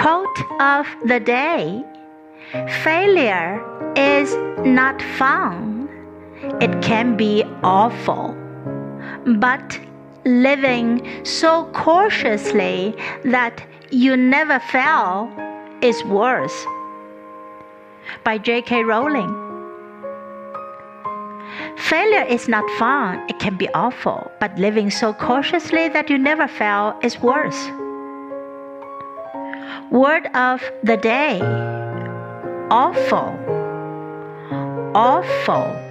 Quote of the day Failure is not fun, it can be awful. But living so cautiously that you never fail is worse. By J.K. Rowling. Failure is not fun, it can be awful, but living so cautiously that you never fail is worse. Word of the day awful, awful.